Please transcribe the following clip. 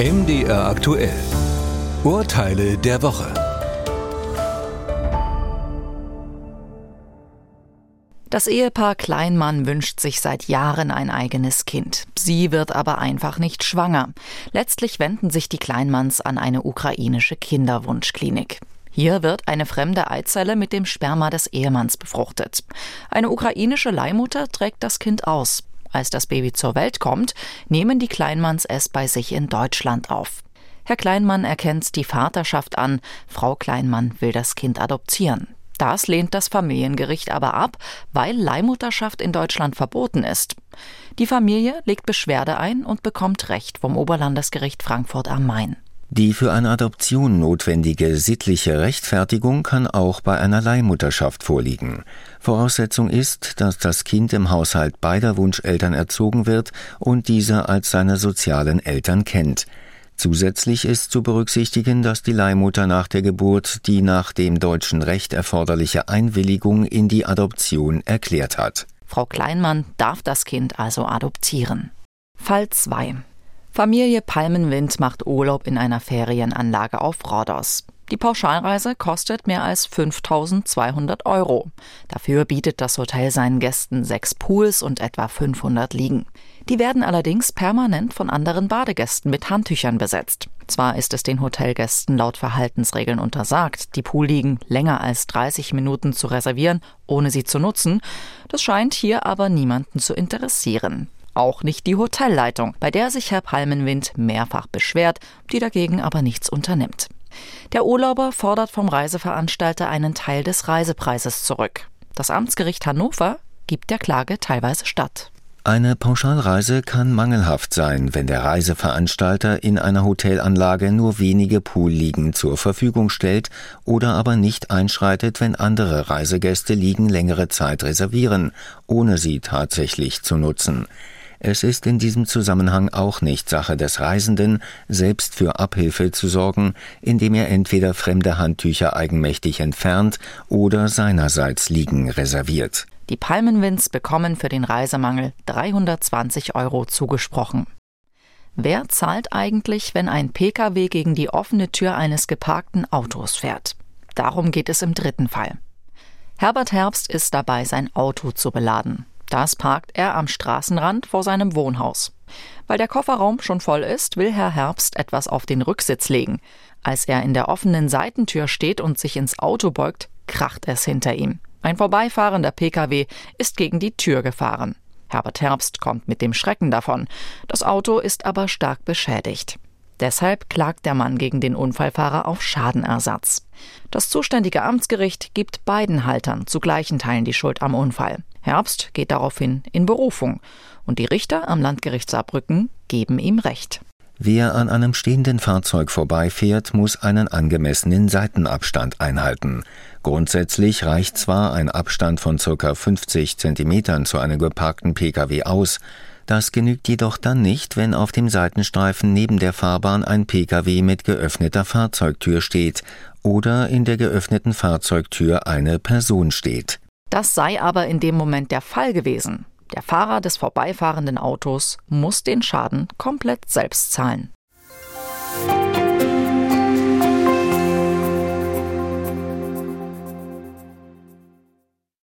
MDR aktuell. Urteile der Woche. Das Ehepaar Kleinmann wünscht sich seit Jahren ein eigenes Kind. Sie wird aber einfach nicht schwanger. Letztlich wenden sich die Kleinmanns an eine ukrainische Kinderwunschklinik. Hier wird eine fremde Eizelle mit dem Sperma des Ehemanns befruchtet. Eine ukrainische Leihmutter trägt das Kind aus. Als das Baby zur Welt kommt, nehmen die Kleinmanns es bei sich in Deutschland auf. Herr Kleinmann erkennt die Vaterschaft an, Frau Kleinmann will das Kind adoptieren. Das lehnt das Familiengericht aber ab, weil Leihmutterschaft in Deutschland verboten ist. Die Familie legt Beschwerde ein und bekommt Recht vom Oberlandesgericht Frankfurt am Main. Die für eine Adoption notwendige sittliche Rechtfertigung kann auch bei einer Leihmutterschaft vorliegen. Voraussetzung ist, dass das Kind im Haushalt beider Wunscheltern erzogen wird und diese als seine sozialen Eltern kennt. Zusätzlich ist zu berücksichtigen, dass die Leihmutter nach der Geburt die nach dem deutschen Recht erforderliche Einwilligung in die Adoption erklärt hat. Frau Kleinmann darf das Kind also adoptieren. Fall 2. Familie Palmenwind macht Urlaub in einer Ferienanlage auf Rhodos. Die Pauschalreise kostet mehr als 5200 Euro. Dafür bietet das Hotel seinen Gästen sechs Pools und etwa 500 Liegen. Die werden allerdings permanent von anderen Badegästen mit Handtüchern besetzt. Zwar ist es den Hotelgästen laut Verhaltensregeln untersagt, die Poolliegen länger als 30 Minuten zu reservieren, ohne sie zu nutzen. Das scheint hier aber niemanden zu interessieren. Auch nicht die Hotelleitung, bei der sich Herr Palmenwind mehrfach beschwert, die dagegen aber nichts unternimmt. Der Urlauber fordert vom Reiseveranstalter einen Teil des Reisepreises zurück. Das Amtsgericht Hannover gibt der Klage teilweise statt. Eine Pauschalreise kann mangelhaft sein, wenn der Reiseveranstalter in einer Hotelanlage nur wenige Poolliegen zur Verfügung stellt oder aber nicht einschreitet, wenn andere Reisegäste Liegen längere Zeit reservieren, ohne sie tatsächlich zu nutzen. Es ist in diesem Zusammenhang auch nicht Sache des Reisenden, selbst für Abhilfe zu sorgen, indem er entweder fremde Handtücher eigenmächtig entfernt oder seinerseits Liegen reserviert. Die Palmenwinds bekommen für den Reisemangel 320 Euro zugesprochen. Wer zahlt eigentlich, wenn ein Pkw gegen die offene Tür eines geparkten Autos fährt? Darum geht es im dritten Fall. Herbert Herbst ist dabei, sein Auto zu beladen. Das parkt er am Straßenrand vor seinem Wohnhaus. Weil der Kofferraum schon voll ist, will Herr Herbst etwas auf den Rücksitz legen. Als er in der offenen Seitentür steht und sich ins Auto beugt, kracht es hinter ihm. Ein vorbeifahrender Pkw ist gegen die Tür gefahren. Herbert Herbst kommt mit dem Schrecken davon. Das Auto ist aber stark beschädigt. Deshalb klagt der Mann gegen den Unfallfahrer auf Schadenersatz. Das zuständige Amtsgericht gibt beiden Haltern zu gleichen Teilen die Schuld am Unfall. Herbst geht daraufhin in Berufung und die Richter am Landgericht Saarbrücken geben ihm Recht. Wer an einem stehenden Fahrzeug vorbeifährt, muss einen angemessenen Seitenabstand einhalten. Grundsätzlich reicht zwar ein Abstand von ca. 50 cm zu einem geparkten Pkw aus, das genügt jedoch dann nicht, wenn auf dem Seitenstreifen neben der Fahrbahn ein Pkw mit geöffneter Fahrzeugtür steht oder in der geöffneten Fahrzeugtür eine Person steht. Das sei aber in dem Moment der Fall gewesen. Der Fahrer des vorbeifahrenden Autos muss den Schaden komplett selbst zahlen.